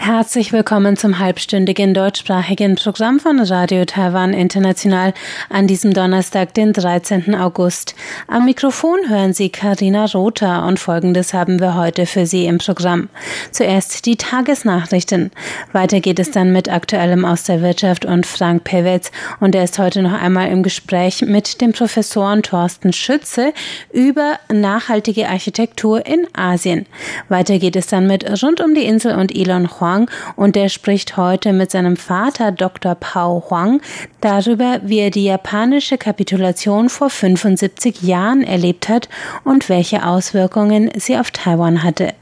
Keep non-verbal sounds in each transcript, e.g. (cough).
Herzlich willkommen zum halbstündigen deutschsprachigen Programm von Radio Taiwan International an diesem Donnerstag, den 13. August. Am Mikrofon hören Sie Karina Rother und Folgendes haben wir heute für Sie im Programm. Zuerst die Tagesnachrichten. Weiter geht es dann mit Aktuellem aus der Wirtschaft und Frank Pewitz und er ist heute noch einmal im Gespräch mit dem Professoren Thorsten Schütze über nachhaltige Architektur in Asien. Weiter geht es dann mit Rund um die Insel und Elon Huang Huang und der spricht heute mit seinem Vater Dr. Pao Huang darüber, wie er die japanische Kapitulation vor 75 Jahren erlebt hat und welche Auswirkungen sie auf Taiwan hatte.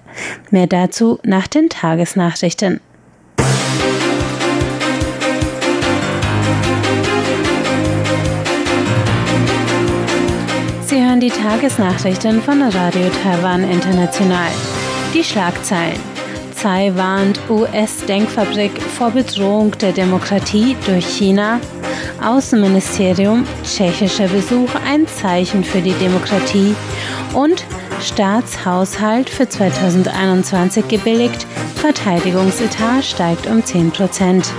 Mehr dazu nach den Tagesnachrichten. Sie hören die Tagesnachrichten von Radio Taiwan International. Die Schlagzeilen. Polizei warnt US-Denkfabrik vor Bedrohung der Demokratie durch China. Außenministerium, tschechischer Besuch ein Zeichen für die Demokratie. Und Staatshaushalt für 2021 gebilligt, Verteidigungsetat steigt um 10 Prozent.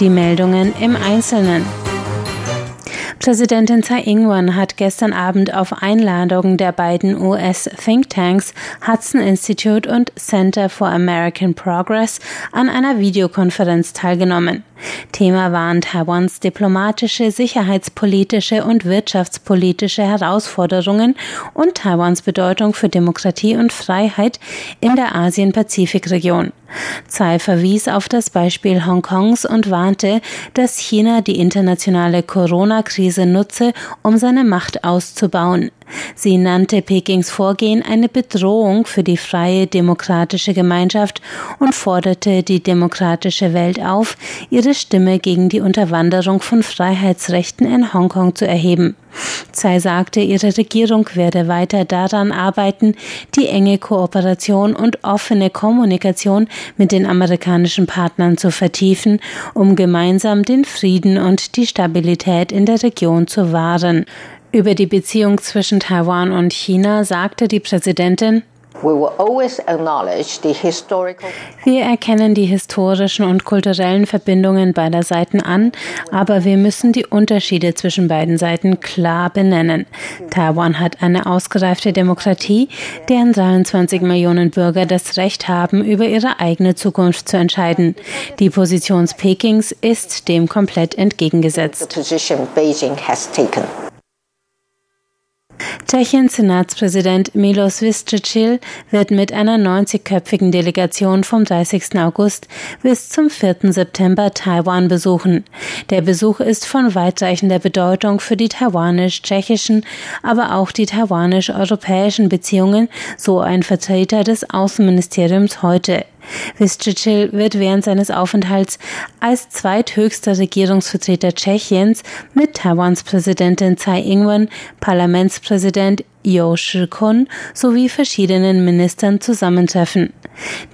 Die Meldungen im Einzelnen. Präsidentin Tsai Ing-wen hat gestern Abend auf Einladung der beiden US-Thinktanks Hudson Institute und Center for American Progress an einer Videokonferenz teilgenommen. Thema waren Taiwans diplomatische, sicherheitspolitische und wirtschaftspolitische Herausforderungen und Taiwans Bedeutung für Demokratie und Freiheit in der Asien-Pazifik-Region. Tsai verwies auf das Beispiel Hongkongs und warnte, dass China die internationale Corona-Krise nutze, um seine Macht auszubauen. Sie nannte Pekings Vorgehen eine Bedrohung für die freie demokratische Gemeinschaft und forderte die demokratische Welt auf, ihre Stimme gegen die Unterwanderung von Freiheitsrechten in Hongkong zu erheben. Tsai sagte, ihre Regierung werde weiter daran arbeiten, die enge Kooperation und offene Kommunikation mit den amerikanischen Partnern zu vertiefen, um gemeinsam den Frieden und die Stabilität in der Region zu wahren. Über die Beziehung zwischen Taiwan und China sagte die Präsidentin, wir erkennen die historischen und kulturellen Verbindungen beider Seiten an, aber wir müssen die Unterschiede zwischen beiden Seiten klar benennen. Taiwan hat eine ausgereifte Demokratie, deren 23 Millionen Bürger das Recht haben, über ihre eigene Zukunft zu entscheiden. Die Position Pekings ist dem komplett entgegengesetzt. Tschechiens Senatspräsident Milos Vystrčil wird mit einer 90-köpfigen Delegation vom 30. August bis zum 4. September Taiwan besuchen. Der Besuch ist von weitreichender Bedeutung für die taiwanisch-tschechischen, aber auch die taiwanisch-europäischen Beziehungen, so ein Vertreter des Außenministeriums heute. Vystrčil wird während seines Aufenthalts als zweithöchster Regierungsvertreter Tschechiens mit Taiwans Präsidentin Tsai Ing-wen, Parlamentspräsident Yo Shi-kun sowie verschiedenen Ministern zusammentreffen.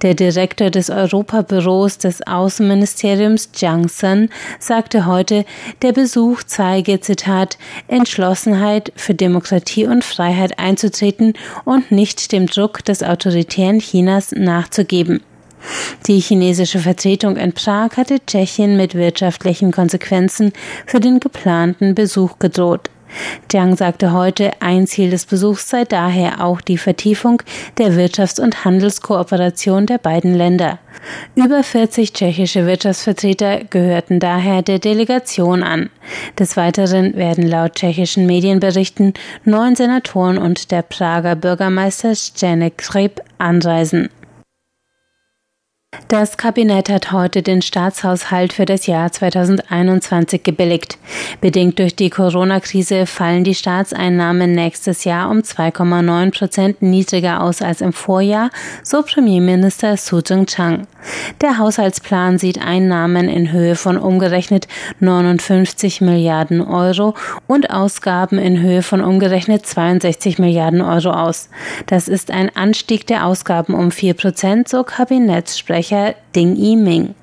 Der Direktor des Europabüros des Außenministeriums Jiang Sen sagte heute, der Besuch zeige, Zitat, Entschlossenheit für Demokratie und Freiheit einzutreten und nicht dem Druck des autoritären Chinas nachzugeben. Die chinesische Vertretung in Prag hatte Tschechien mit wirtschaftlichen Konsequenzen für den geplanten Besuch gedroht. Jiang sagte heute, ein Ziel des Besuchs sei daher auch die Vertiefung der Wirtschafts- und Handelskooperation der beiden Länder. Über 40 tschechische Wirtschaftsvertreter gehörten daher der Delegation an. Des Weiteren werden laut tschechischen Medienberichten neun Senatoren und der Prager Bürgermeister Zdeněk Kreb anreisen. Das Kabinett hat heute den Staatshaushalt für das Jahr 2021 gebilligt. Bedingt durch die Corona-Krise fallen die Staatseinnahmen nächstes Jahr um 2,9 Prozent niedriger aus als im Vorjahr, so Premierminister Su Jing-chang. Der Haushaltsplan sieht Einnahmen in Höhe von umgerechnet 59 Milliarden Euro und Ausgaben in Höhe von umgerechnet 62 Milliarden Euro aus. Das ist ein Anstieg der Ausgaben um 4 Prozent, so Kabinettssprecher Sprecher Ding Yiming.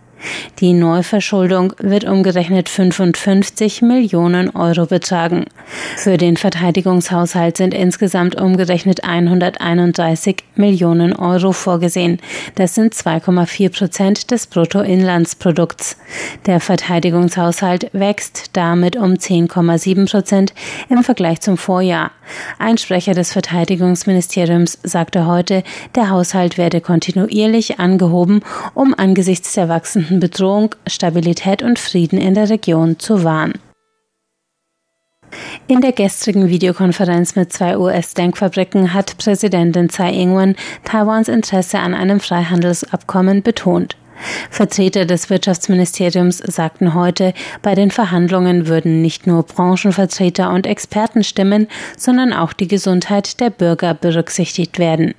Die Neuverschuldung wird umgerechnet 55 Millionen Euro betragen. Für den Verteidigungshaushalt sind insgesamt umgerechnet 131 Millionen Euro vorgesehen. Das sind 2,4 Prozent des Bruttoinlandsprodukts. Der Verteidigungshaushalt wächst damit um 10,7 Prozent im Vergleich zum Vorjahr. Ein Sprecher des Verteidigungsministeriums sagte heute, der Haushalt werde kontinuierlich angehoben, um angesichts der wachsenden Bedrohung Stabilität und Frieden in der Region zu wahren. In der gestrigen Videokonferenz mit zwei US-Denkfabriken hat Präsidentin Tsai Ing-wen Taiwans Interesse an einem Freihandelsabkommen betont. Vertreter des Wirtschaftsministeriums sagten heute, bei den Verhandlungen würden nicht nur Branchenvertreter und Experten stimmen, sondern auch die Gesundheit der Bürger berücksichtigt werden.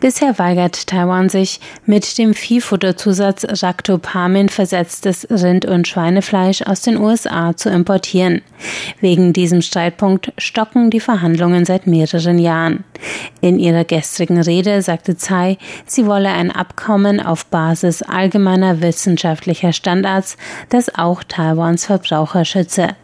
Bisher weigert Taiwan sich, mit dem Viehfutterzusatz Ractopamin versetztes Rind- und Schweinefleisch aus den USA zu importieren. Wegen diesem Streitpunkt stocken die Verhandlungen seit mehreren Jahren. In ihrer gestrigen Rede sagte Tsai, sie wolle ein Abkommen auf Basis allgemeiner wissenschaftlicher Standards, das auch Taiwans Verbraucher schütze.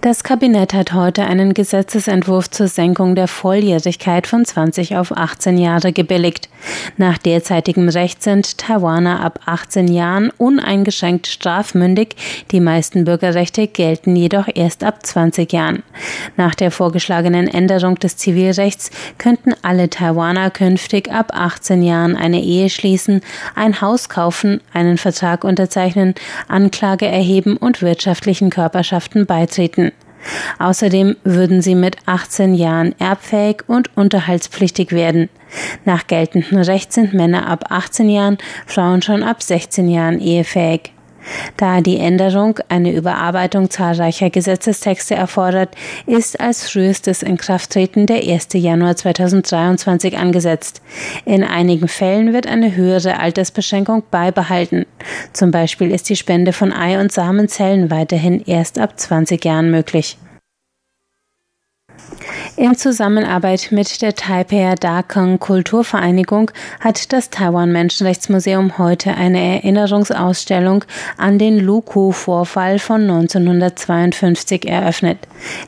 Das Kabinett hat heute einen Gesetzesentwurf zur Senkung der Volljährigkeit von 20 auf 18 Jahre gebilligt. Nach derzeitigem Recht sind Taiwaner ab 18 Jahren uneingeschränkt strafmündig. Die meisten Bürgerrechte gelten jedoch erst ab 20 Jahren. Nach der vorgeschlagenen Änderung des Zivilrechts könnten alle Taiwaner künftig ab 18 Jahren eine Ehe schließen, ein Haus kaufen, einen Vertrag unterzeichnen, Anklage erheben und wirtschaftlichen Körperschaften beitreten. Außerdem würden sie mit 18 Jahren erbfähig und unterhaltspflichtig werden. Nach geltendem Recht sind Männer ab 18 Jahren, Frauen schon ab 16 Jahren ehefähig. Da die Änderung eine Überarbeitung zahlreicher Gesetzestexte erfordert, ist als frühestes Inkrafttreten der 1. Januar 2023 angesetzt. In einigen Fällen wird eine höhere Altersbeschränkung beibehalten. Zum Beispiel ist die Spende von Ei- und Samenzellen weiterhin erst ab 20 Jahren möglich. In Zusammenarbeit mit der Taipei Dakang Kulturvereinigung hat das Taiwan Menschenrechtsmuseum heute eine Erinnerungsausstellung an den Luku-Vorfall von 1952 eröffnet.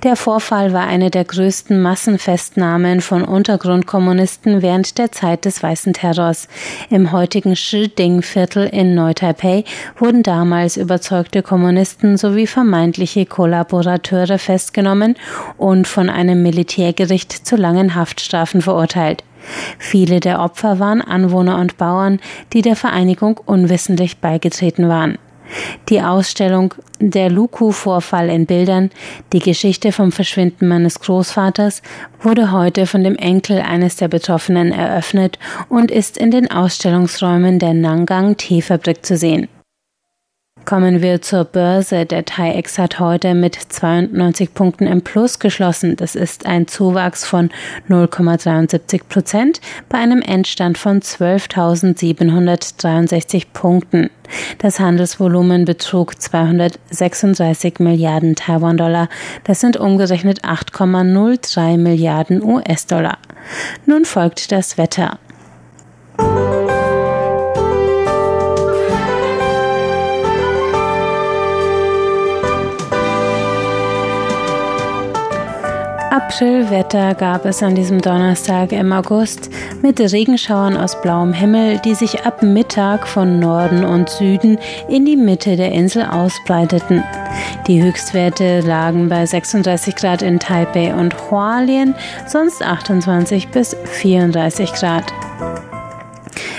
Der Vorfall war eine der größten Massenfestnahmen von Untergrundkommunisten während der Zeit des Weißen Terrors. Im heutigen Shiding-Viertel in Neu-Taipei wurden damals überzeugte Kommunisten sowie vermeintliche Kollaborateure festgenommen und von einem Militärgericht zu langen Haftstrafen verurteilt. Viele der Opfer waren Anwohner und Bauern, die der Vereinigung unwissentlich beigetreten waren. Die Ausstellung Der Luku-Vorfall in Bildern, die Geschichte vom Verschwinden meines Großvaters, wurde heute von dem Enkel eines der Betroffenen eröffnet und ist in den Ausstellungsräumen der Nangang Teefabrik zu sehen. Kommen wir zur Börse. Der TAIEX hat heute mit 92 Punkten im Plus geschlossen. Das ist ein Zuwachs von 0,73 Prozent bei einem Endstand von 12.763 Punkten. Das Handelsvolumen betrug 236 Milliarden Taiwan-Dollar. Das sind umgerechnet 8,03 Milliarden US-Dollar. Nun folgt das Wetter. Aprilwetter gab es an diesem Donnerstag im August mit Regenschauern aus blauem Himmel, die sich ab Mittag von Norden und Süden in die Mitte der Insel ausbreiteten. Die Höchstwerte lagen bei 36 Grad in Taipei und Hualien, sonst 28 bis 34 Grad.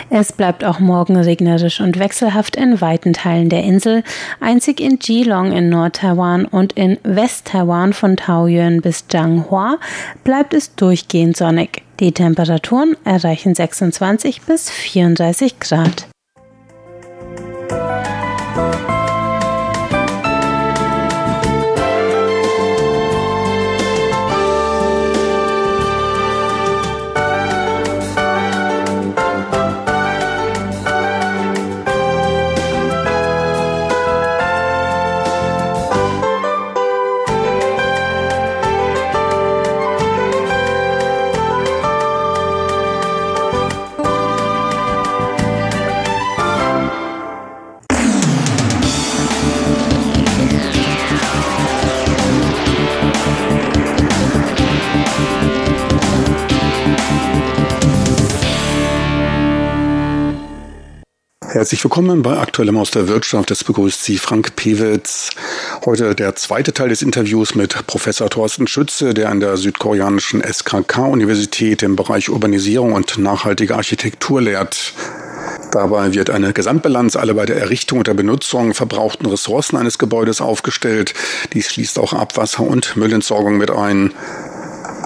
Es bleibt auch morgen regnerisch und wechselhaft in weiten Teilen der Insel. Einzig in Geelong in Nord-Taiwan und in West-Taiwan von Taoyuan bis Changhua bleibt es durchgehend sonnig. Die Temperaturen erreichen 26 bis 34 Grad. Herzlich willkommen bei Aktuellem aus der Wirtschaft. Es begrüßt Sie Frank Pewitz. Heute der zweite Teil des Interviews mit Professor Thorsten Schütze, der an der südkoreanischen SKK-Universität im Bereich Urbanisierung und nachhaltige Architektur lehrt. Dabei wird eine Gesamtbilanz aller bei der Errichtung und der Benutzung verbrauchten Ressourcen eines Gebäudes aufgestellt. Dies schließt auch Abwasser- und Müllentsorgung mit ein.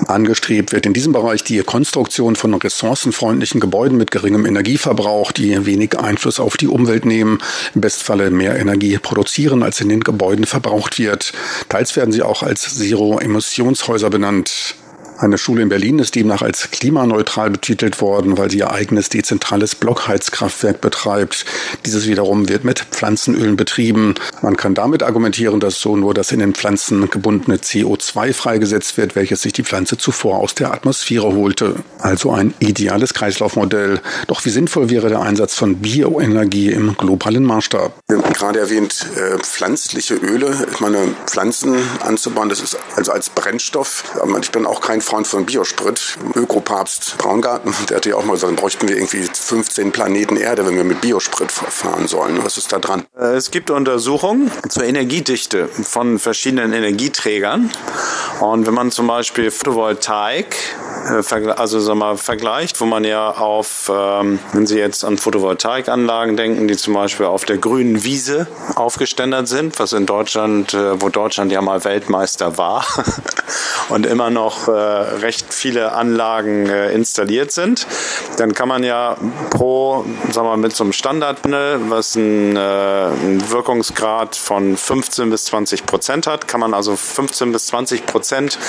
Angestrebt wird in diesem Bereich die Konstruktion von ressourcenfreundlichen Gebäuden mit geringem Energieverbrauch, die wenig Einfluss auf die Umwelt nehmen, im Bestfalle mehr Energie produzieren, als in den Gebäuden verbraucht wird. Teils werden sie auch als Zero-Emissionshäuser benannt. Eine Schule in Berlin ist demnach als klimaneutral betitelt worden, weil sie ihr eigenes dezentrales Blockheizkraftwerk betreibt. Dieses wiederum wird mit Pflanzenölen betrieben. Man kann damit argumentieren, dass so nur das in den Pflanzen gebundene CO2 freigesetzt wird, welches sich die Pflanze zuvor aus der Atmosphäre holte. Also ein ideales Kreislaufmodell. Doch wie sinnvoll wäre der Einsatz von Bioenergie im globalen Maßstab? Gerade erwähnt äh, pflanzliche Öle. Ich meine, Pflanzen anzubauen, das ist also als Brennstoff. Ich bin auch kein Freund von Biosprit. Ökopapst Braungarten, der hatte ja auch mal gesagt, bräuchten wir irgendwie 15 Planeten Erde, wenn wir mit Biosprit fahren sollen. Was ist da dran? Äh, es gibt Untersuchungen zur Energiedichte von verschiedenen Energieträgern. Und wenn man zum Beispiel Photovoltaik äh, also sag mal, vergleicht, wo man ja auf, ähm, wenn Sie jetzt an Photovoltaikanlagen denken, die zum Beispiel auf der grünen Wiese aufgeständert sind, was in Deutschland, äh, wo Deutschland ja mal Weltmeister war (laughs) und immer noch recht viele Anlagen äh, installiert sind, dann kann man ja pro, sagen wir mal, mit so einem Standardpanel, was einen, äh, einen Wirkungsgrad von 15 bis 20 Prozent hat, kann man also 15 bis 20 Prozent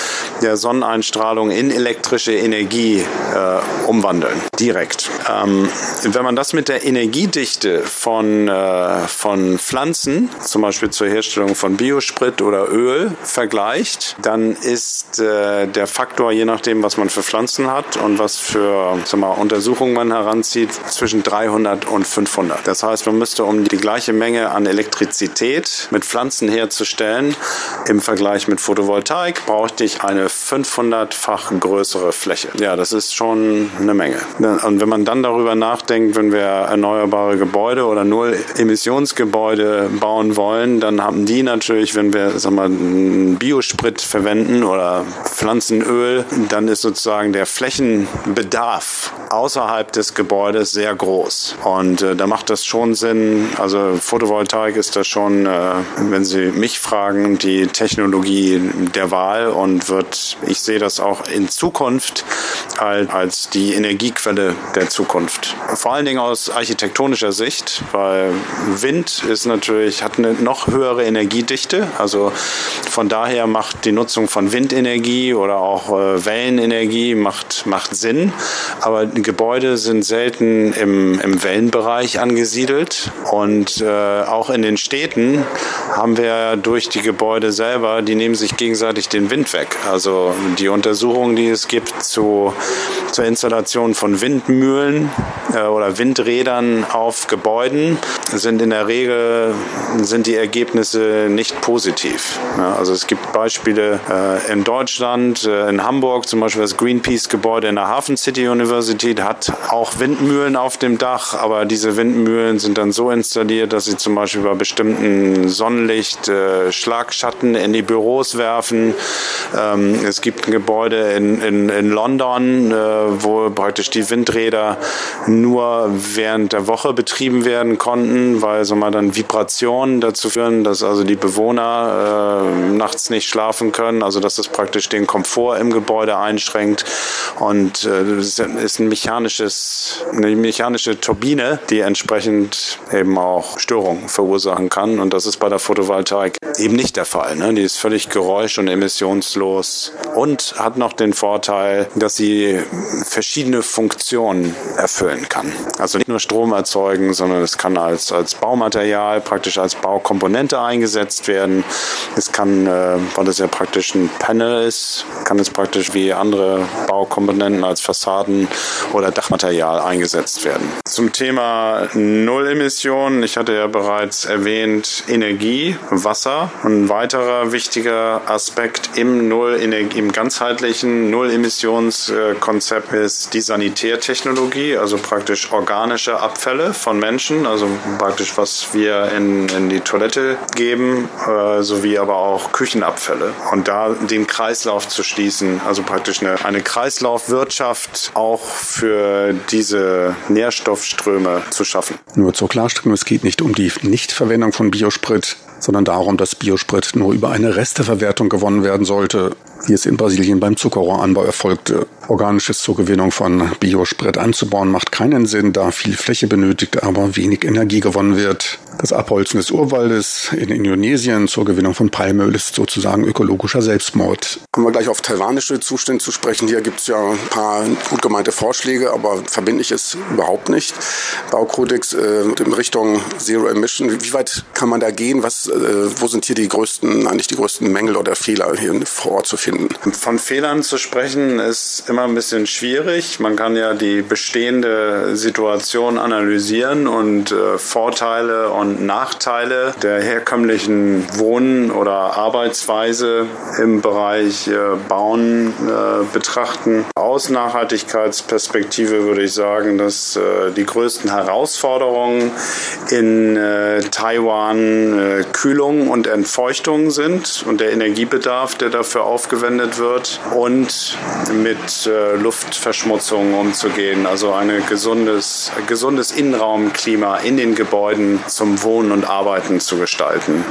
der Sonneneinstrahlung in elektrische Energie äh, umwandeln, direkt. Ähm, wenn man das mit der Energiedichte von, äh, von Pflanzen, zum Beispiel zur Herstellung von Biosprit oder Öl, vergleicht, dann ist äh, der Faktor, je nachdem, was man für Pflanzen hat und was für mal, Untersuchungen man heranzieht, zwischen 300 und 500. Das heißt, man müsste, um die gleiche Menge an Elektrizität mit Pflanzen herzustellen, im Vergleich mit Photovoltaik, brauchte ich eine 500-fach größere Fläche. Ja, das ist schon eine Menge. Und wenn man dann darüber nachdenkt, wenn wir erneuerbare Gebäude oder Null-Emissionsgebäude bauen wollen, dann haben die natürlich, wenn wir sag mal, Biosprit verwenden oder Pflanzenöl, dann ist sozusagen der Flächenbedarf außerhalb des Gebäudes sehr groß. Und äh, da macht das schon Sinn. Also Photovoltaik ist da schon, äh, wenn Sie mich fragen, die Technologie der Wahl und wird, ich sehe das auch in Zukunft als, als die Energiequelle der Zukunft. Vor allen Dingen aus architektonischer Sicht, weil Wind ist natürlich, hat eine noch höhere Energiedichte. Also von daher macht die Nutzung von Windenergie oder auch äh, Wellenenergie macht, macht Sinn. Aber Gebäude sind selten im, im Wellenbereich angesiedelt. Und äh, auch in den Städten haben wir durch die Gebäude selber, die nehmen sich gegenseitig den Wind weg. Also die Untersuchungen, die es gibt zu, zur Installation von Windmühlen äh, oder Windrädern auf Gebäuden, sind in der Regel sind die Ergebnisse nicht positiv. Ja, also es gibt Beispiele äh, in Deutschland, äh, in Hamburg zum Beispiel das Greenpeace-Gebäude in der Hafen City University hat auch Windmühlen auf dem Dach, aber diese Windmühlen sind dann so installiert, dass sie zum Beispiel bei bestimmten Sonnenlicht äh, Schlagschatten in die Büros werfen. Ähm, es gibt ein Gebäude in, in, in London, äh, wo praktisch die Windräder nur während der Woche betrieben werden konnten, weil so mal dann Vibrationen dazu führen, dass also die Bewohner äh, nachts nicht schlafen können, also dass das praktisch den Komfort im Gebäude einschränkt und äh, das ist ein mechanisches, eine mechanische Turbine, die entsprechend eben auch Störungen verursachen kann und das ist bei der Photovoltaik eben nicht der Fall. Ne? Die ist völlig geräusch- und emissionslos und hat noch den Vorteil, dass sie verschiedene Funktionen erfüllen kann. Also nicht nur Strom erzeugen, sondern es kann als, als Baumaterial, praktisch als Baukomponente eingesetzt werden. Es kann, äh, weil es ja praktisch ein Panel ist, kann es praktisch wie andere Baukomponenten als Fassaden oder Dachmaterial eingesetzt werden. Zum Thema Nullemissionen, ich hatte ja bereits erwähnt, Energie, Wasser. Ein weiterer wichtiger Aspekt im Null im ganzheitlichen Null-Emissionskonzept ist die Sanitärtechnologie, also praktisch organische Abfälle von Menschen, also praktisch was wir in, in die Toilette geben, äh, sowie aber auch Küchenabfälle. Und da den Kreislauf zu schließen, also praktisch eine, eine Kreislaufwirtschaft auch für diese Nährstoffströme zu schaffen. Nur zur Klarstellung, es geht nicht um die Nichtverwendung von Biosprit, sondern darum, dass Biosprit nur über eine Resteverwertung gewonnen werden sollte, wie es in Brasilien beim Zuckerrohranbau erfolgte. Organisches zur Gewinnung von Biosprit anzubauen macht keinen Sinn, da viel Fläche benötigt, aber wenig Energie gewonnen wird. Das Abholzen des Urwaldes in Indonesien zur Gewinnung von Palmöl ist sozusagen ökologischer Selbstmord. Kommen wir gleich auf taiwanische Zustände zu sprechen. Hier gibt es ja ein paar gut gemeinte Vorschläge, aber verbindlich ist überhaupt nicht. Baukodex äh, in Richtung Zero Emission. Wie weit kann man da gehen? Was, äh, wo sind hier die größten, eigentlich die größten Mängel oder Fehler hier vor Ort zu finden? Von Fehlern zu sprechen ist immer ein bisschen schwierig. Man kann ja die bestehende Situation analysieren und äh, Vorteile und Nachteile der herkömmlichen Wohn- oder Arbeitsweise im Bereich äh, Bauen äh, betrachten. Aus Nachhaltigkeitsperspektive würde ich sagen, dass äh, die größten Herausforderungen in Taiwan Kühlung und Entfeuchtung sind und der Energiebedarf, der dafür aufgewendet wird und mit Luftverschmutzung umzugehen, also ein gesundes, gesundes Innenraumklima in den Gebäuden zum Wohnen und Arbeiten zu gestalten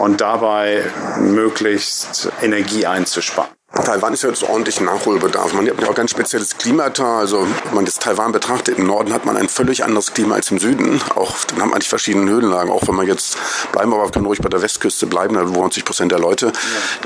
und dabei möglichst Energie einzusparen. Taiwan ist ja jetzt ordentlich Nachholbedarf. Man hat ja auch ganz spezielles Klimata. Also, wenn man das Taiwan betrachtet, im Norden hat man ein völlig anderes Klima als im Süden. Auch, dann hat man die verschiedenen Höhenlagen. Auch wenn man jetzt bleiben, aber können ruhig bei der Westküste bleiben, da wohnen 90 Prozent der Leute. Ja.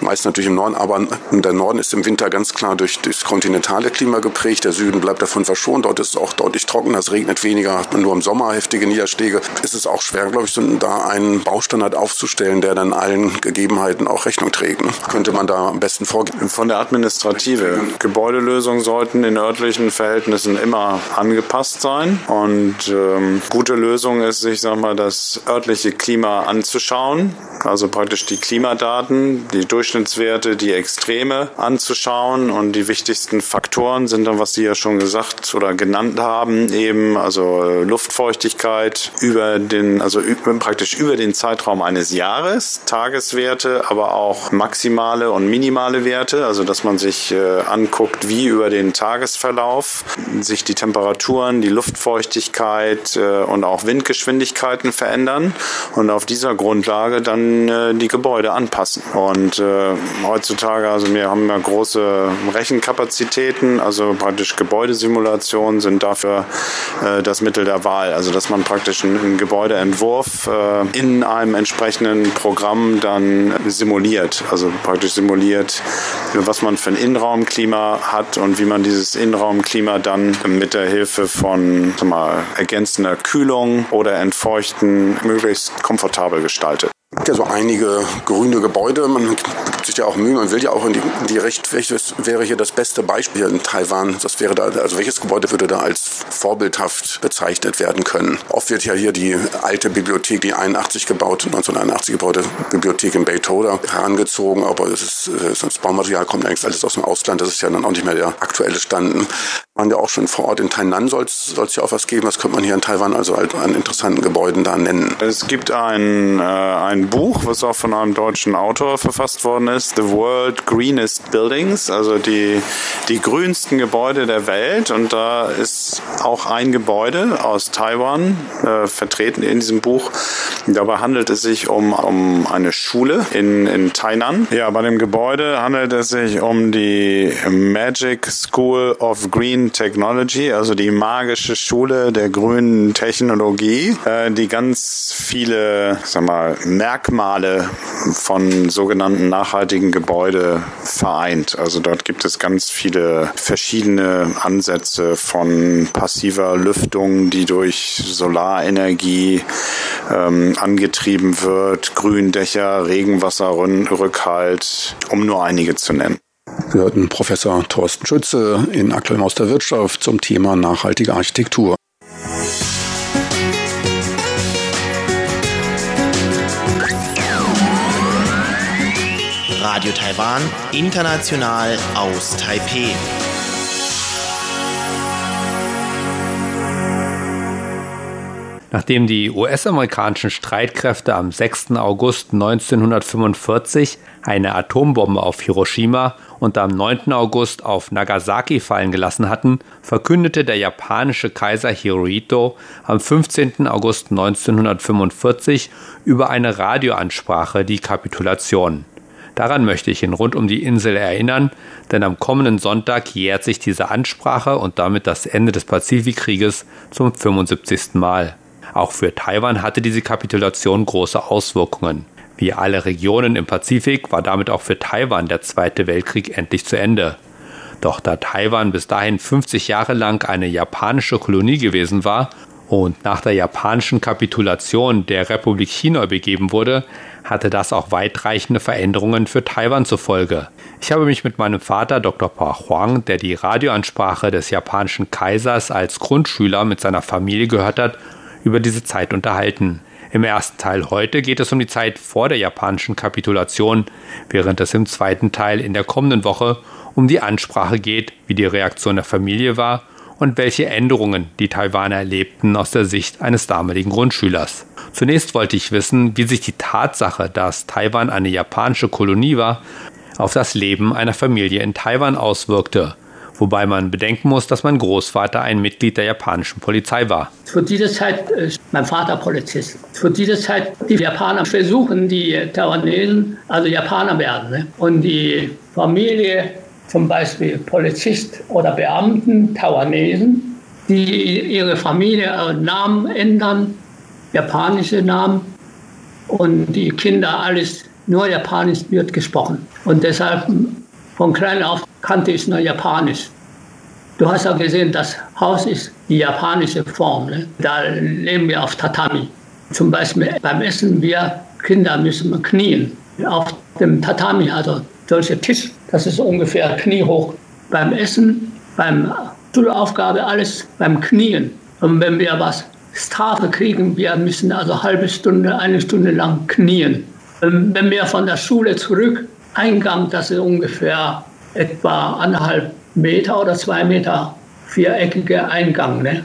Die meisten natürlich im Norden, aber der Norden ist im Winter ganz klar durch, das kontinentale Klima geprägt. Der Süden bleibt davon verschont. Dort ist es auch deutlich trockener. Es regnet weniger, hat man nur im Sommer heftige Niederschläge. Ist es auch schwer, glaube ich, da einen Baustandard aufzustellen, der dann allen Gegebenheiten auch Rechnung trägt. Ne? Könnte man da am besten vorgehen von der Administrative. Gebäudelösungen sollten in örtlichen Verhältnissen immer angepasst sein. Und ähm, gute Lösung ist, ich sag mal, das örtliche Klima anzuschauen, also praktisch die Klimadaten, die Durchschnittswerte, die Extreme anzuschauen. Und die wichtigsten Faktoren sind dann, was Sie ja schon gesagt oder genannt haben, eben also äh, Luftfeuchtigkeit über den, also praktisch über den Zeitraum eines Jahres, Tageswerte, aber auch maximale und minimale Werte, also dass man sich äh, anguckt, wie über den Tagesverlauf sich die Temperaturen, die Luftfeuchtigkeit äh, und auch Windgeschwindigkeiten verändern und auf dieser Grundlage dann äh, die Gebäude anpassen. Und äh, heutzutage, also wir haben ja große Rechenkapazitäten, also praktisch Gebäudesimulationen sind dafür äh, das Mittel der Wahl. Also dass man praktisch einen, Gebäudeentwurf äh, in einem entsprechenden Programm dann simuliert, also praktisch simuliert, was man für ein Innenraumklima hat und wie man dieses Innenraumklima dann mit der Hilfe von mal, ergänzender Kühlung oder Entfeuchten möglichst komfortabel gestaltet ja so einige grüne Gebäude. Man gibt sich ja auch Mühe, man will ja auch in die, in die Recht, welches wäre hier das beste Beispiel in Taiwan? Das wäre da, also welches Gebäude würde da als vorbildhaft bezeichnet werden können? Oft wird ja hier die alte Bibliothek, die 81 gebaut, 1981 gebaute Bibliothek in Beitoda herangezogen, aber das, ist, das Baumaterial kommt eigentlich alles aus dem Ausland, das ist ja dann auch nicht mehr der aktuelle Stand waren ja auch schon vor Ort in Tainan, soll es ja auch was geben. Was könnte man hier in Taiwan also halt an interessanten Gebäuden da nennen? Es gibt ein, äh, ein Buch, was auch von einem deutschen Autor verfasst worden ist, The World Greenest Buildings, also die, die grünsten Gebäude der Welt. Und da ist auch ein Gebäude aus Taiwan äh, vertreten in diesem Buch. Dabei handelt es sich um, um eine Schule in, in Tainan. Ja, bei dem Gebäude handelt es sich um die Magic School of Green Technology, also die magische Schule der grünen Technologie, äh, die ganz viele sag mal, Merkmale von sogenannten nachhaltigen Gebäude vereint. Also dort gibt es ganz viele verschiedene Ansätze von passiver Lüftung, die durch Solarenergie ähm, angetrieben wird, Gründächer, Regenwasserrückhalt, um nur einige zu nennen. Wir hörten Professor Thorsten Schütze in Aktuell aus der Wirtschaft zum Thema nachhaltige Architektur. Radio Taiwan, international aus Taipeh. Nachdem die US-amerikanischen Streitkräfte am 6. August 1945 eine Atombombe auf Hiroshima und am 9. August auf Nagasaki fallen gelassen hatten, verkündete der japanische Kaiser Hirohito am 15. August 1945 über eine Radioansprache die Kapitulation. Daran möchte ich ihn rund um die Insel erinnern, denn am kommenden Sonntag jährt sich diese Ansprache und damit das Ende des Pazifikkrieges zum 75. Mal. Auch für Taiwan hatte diese Kapitulation große Auswirkungen. Wie alle Regionen im Pazifik war damit auch für Taiwan der Zweite Weltkrieg endlich zu Ende. Doch da Taiwan bis dahin 50 Jahre lang eine japanische Kolonie gewesen war und nach der japanischen Kapitulation der Republik China begeben wurde, hatte das auch weitreichende Veränderungen für Taiwan zur Folge. Ich habe mich mit meinem Vater Dr. Pa Huang, der die Radioansprache des japanischen Kaisers als Grundschüler mit seiner Familie gehört hat, über diese Zeit unterhalten. Im ersten Teil heute geht es um die Zeit vor der japanischen Kapitulation, während es im zweiten Teil in der kommenden Woche um die Ansprache geht, wie die Reaktion der Familie war und welche Änderungen die Taiwaner erlebten aus der Sicht eines damaligen Grundschülers. Zunächst wollte ich wissen, wie sich die Tatsache, dass Taiwan eine japanische Kolonie war, auf das Leben einer Familie in Taiwan auswirkte wobei man bedenken muss, dass mein Großvater ein Mitglied der japanischen Polizei war. Zu dieser Zeit ist mein Vater Polizist. Zu dieser Zeit, die Japaner versuchen, die Taiwanesen, also Japaner werden. Ne? Und die Familie, zum Beispiel Polizist oder Beamten, Taiwanesen, die ihre Familie äh, Namen ändern, japanische Namen, und die Kinder alles nur Japanisch wird gesprochen. Und deshalb von klein auf kannte ich nur Japanisch. Du hast ja gesehen, das Haus ist die japanische Form. Ne? Da leben wir auf Tatami. Zum Beispiel beim Essen, wir Kinder müssen knien. Auf dem Tatami, also solcher Tisch, das ist ungefähr kniehoch. Beim Essen, beim Schulaufgabe, alles beim Knien. Und wenn wir was Strafe kriegen, wir müssen also halbe Stunde, eine Stunde lang knien. Und wenn wir von der Schule zurück, Eingang, das ist ungefähr etwa anderthalb Meter oder zwei Meter viereckiger Eingang. Ne?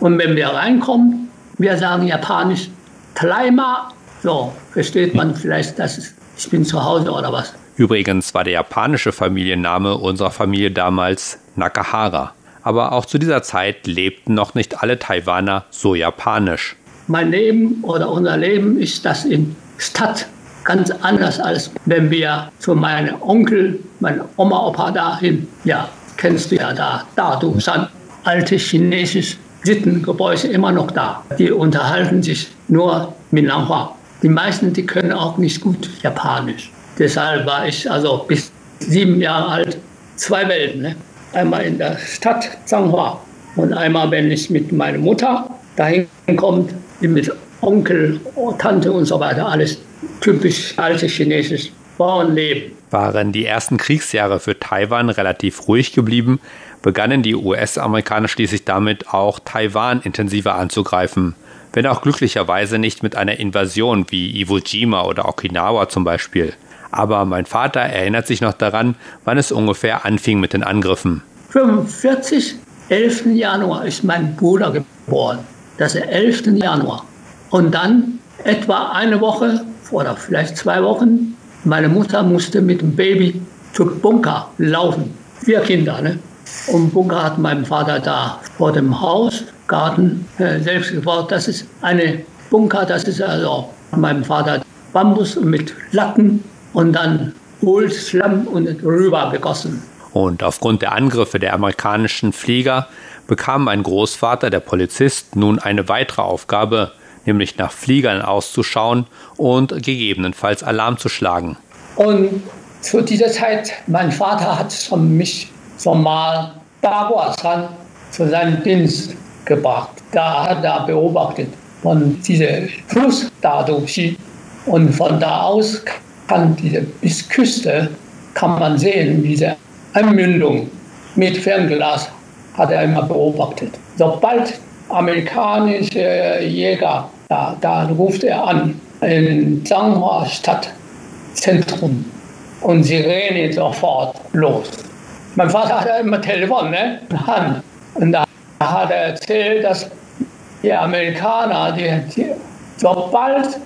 Und wenn wir reinkommen, wir sagen japanisch Tlaima, so versteht man vielleicht, dass ich bin zu Hause oder was. Übrigens war der japanische Familienname unserer Familie damals Nakahara. Aber auch zu dieser Zeit lebten noch nicht alle Taiwaner so japanisch. Mein Leben oder unser Leben ist das in Stadt ganz anders als wenn wir zu meinem Onkel, meinem Oma, Opa dahin, ja, kennst du ja da, da du San, alte chinesische Sittengebäude immer noch da. Die unterhalten sich nur mit Langhua. Die meisten, die können auch nicht gut Japanisch. Deshalb war ich also bis sieben Jahre alt zwei Welten. Ne? Einmal in der Stadt Zhanghua und einmal, wenn ich mit meiner Mutter dahin kommt, mit Onkel, Tante und so weiter, alles typisch altes chinesisches Bauernleben. Waren die ersten Kriegsjahre für Taiwan relativ ruhig geblieben, begannen die US-Amerikaner schließlich damit auch Taiwan intensiver anzugreifen, wenn auch glücklicherweise nicht mit einer Invasion wie Iwo Jima oder Okinawa zum Beispiel. Aber mein Vater erinnert sich noch daran, wann es ungefähr anfing mit den Angriffen. 45, 11. Januar ist mein Bruder geboren. Das ist der 11. Januar. Und dann etwa eine Woche oder vielleicht zwei Wochen, meine Mutter musste mit dem Baby zum Bunker laufen. Vier Kinder. Ne? Und Bunker hat mein Vater da vor dem Haus, Garten, äh, selbst gebaut. Das ist eine Bunker, das ist also meinem Vater Bambus mit Latten und dann Holz, Schlamm und rüber gegossen. Und aufgrund der Angriffe der amerikanischen Flieger bekam mein Großvater, der Polizist, nun eine weitere Aufgabe, nämlich nach Fliegern auszuschauen und gegebenenfalls Alarm zu schlagen. Und zu dieser Zeit, mein Vater hat schon mich schon mal Daguasan zu seinem Dienst gebracht. Da hat er beobachtet von diesem Fluss Dadoshi. Und von da aus kann diese bis Küste kann man sehen, wie der Einmündung mit Fernglas hat er immer beobachtet. Sobald amerikanische Jäger, da, da ruft er an, in Changhua Stadtzentrum und Sirene sofort los. Mein Vater hatte immer Telefon ne, Hand und da hat er erzählt, dass die Amerikaner, die, die, sobald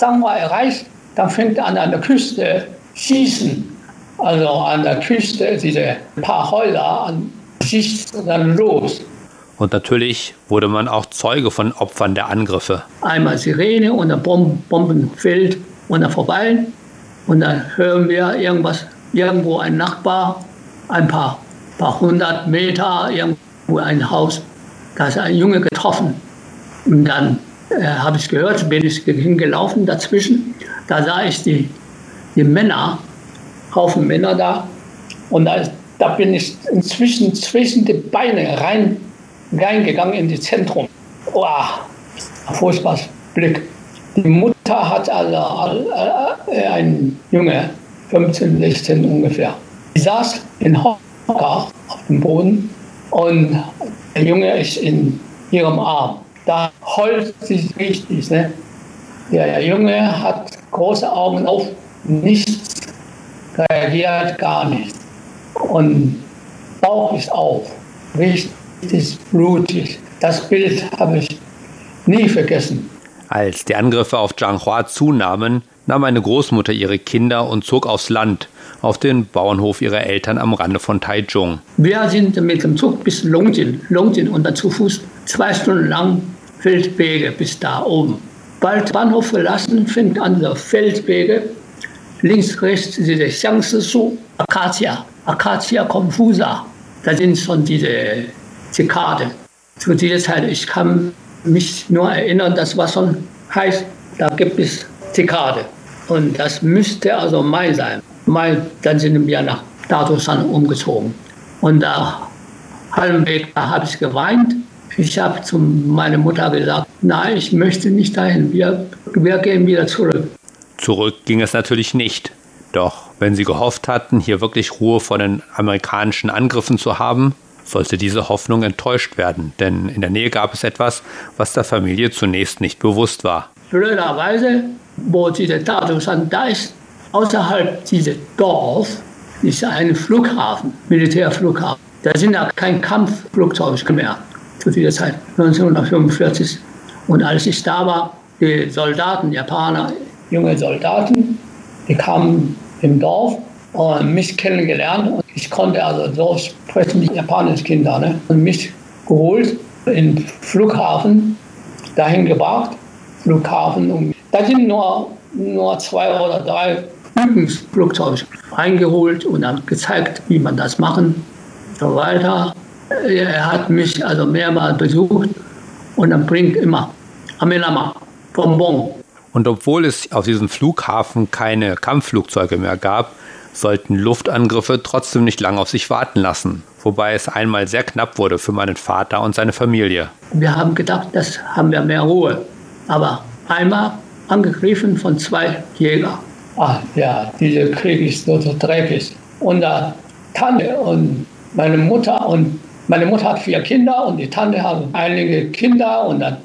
Changhua erreicht, dann fängt an an der Küste schießen. Also an der Küste diese paar Häuser an schießt dann los. Und natürlich wurde man auch Zeuge von Opfern der Angriffe. Einmal Sirene und ein Bombenfeld und dann vorbei. Und dann hören wir irgendwas, irgendwo ein Nachbar, ein paar, paar hundert Meter, irgendwo ein Haus. Da ist ein Junge getroffen. Und dann äh, habe ich gehört, bin ich hingelaufen dazwischen. Da sah ich die, die Männer, Haufen Männer da. Und da, da bin ich inzwischen zwischen die Beine rein reingegangen in das Zentrum. Wow, furchtbares Blick. Die Mutter hat also äh, ein Junge, 15, 16 ungefähr. Sie saß in Hocker auf dem Boden und der Junge ist in ihrem Arm. Da heult sie richtig. Ne? Der Junge hat große Augen auf, nichts reagiert, gar nichts. Und Bauch ist auf, richtig ist blutig. Das Bild habe ich nie vergessen. Als die Angriffe auf Zhanghua zunahmen, nahm meine Großmutter ihre Kinder und zog aufs Land, auf den Bauernhof ihrer Eltern am Rande von Taichung. Wir sind mit dem Zug bis Longjin, Longjin und dann zu Fuß zwei Stunden lang Feldwege bis da oben. Bald Bahnhof verlassen, fängt an der Feldwege. Links, rechts diese Xiangsi-Su, Acacia, Acacia confusa. Da sind schon diese Zikade. Zu dieser Zeit, ich kann mich nur erinnern, das war schon heiß, da gibt es Zikade. Und das müsste also Mai sein. Mai, dann sind wir nach Datosan umgezogen. Und da halbweg habe ich geweint. Ich habe zu meiner Mutter gesagt, nein, ich möchte nicht dahin, wir, wir gehen wieder zurück. Zurück ging es natürlich nicht. Doch wenn sie gehofft hatten, hier wirklich Ruhe vor den amerikanischen Angriffen zu haben, sollte diese Hoffnung enttäuscht werden, denn in der Nähe gab es etwas, was der Familie zunächst nicht bewusst war. Blöderweise, wo diese Dadosan da ist, außerhalb dieses Dorf, ist ein Flughafen, Militärflughafen. Da sind ja kein Kampfflugzeuge mehr zu dieser Zeit, 1945. Und als ich da war, die Soldaten, Japaner, junge Soldaten, die kamen im Dorf und mich kennengelernt. Und ich konnte also so sprechen wie japanische Kinder. Ne? Und mich geholt in Flughafen, dahin gebracht, Flughafen. Und da sind nur, nur zwei oder drei Übungsflugzeuge reingeholt und dann gezeigt, wie man das machen so weiter. Er hat mich also mehrmals besucht und dann bringt immer Amelama, Bonbon. Und obwohl es auf diesem Flughafen keine Kampfflugzeuge mehr gab, sollten Luftangriffe trotzdem nicht lange auf sich warten lassen, wobei es einmal sehr knapp wurde für meinen Vater und seine Familie. Wir haben gedacht, das haben wir mehr Ruhe. Aber einmal angegriffen von zwei Jägern. Ach ja, dieser Krieg ist so, so dreckig. Und da Tante und meine Mutter und meine Mutter hat vier Kinder und die Tante hat einige Kinder und dann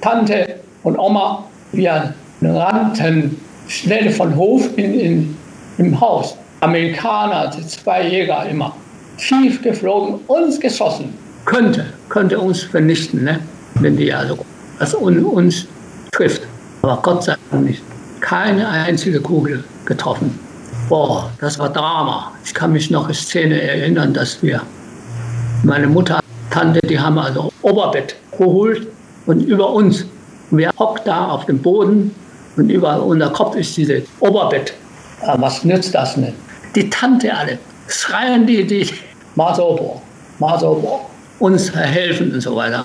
Tante und Oma. Wir rannten schnell von Hof in, in, im Haus. Amerikaner, die zwei Jäger immer, schief geflogen, uns geschossen. Könnte, könnte uns vernichten, ne? wenn die also das uns trifft. Aber Gott sei Dank nicht. Keine einzige Kugel getroffen. Boah, das war Drama. Ich kann mich noch an Szene erinnern, dass wir, meine Mutter, Tante, die haben also Oberbett geholt und über uns. wir hocken da auf dem Boden und über unser Kopf ist dieses Oberbett. Aber was nützt das nicht? Die Tante alle, schreien die, die Masobo, Masobo, uns helfen und so weiter.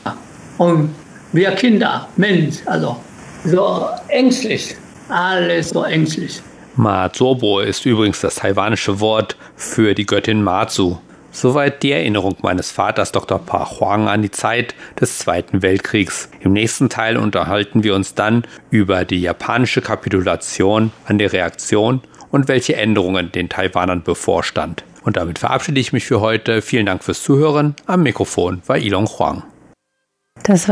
Und wir Kinder, Mensch, also so ängstlich, alles so ängstlich. Mazobo ist übrigens das taiwanische Wort für die Göttin Mazu. Soweit die Erinnerung meines Vaters Dr. Pa Huang an die Zeit des Zweiten Weltkriegs. Im nächsten Teil unterhalten wir uns dann über die japanische Kapitulation an die Reaktion und welche Änderungen den Taiwanern bevorstand. Und damit verabschiede ich mich für heute. Vielen Dank fürs Zuhören. Am Mikrofon war Ilon Huang. Das war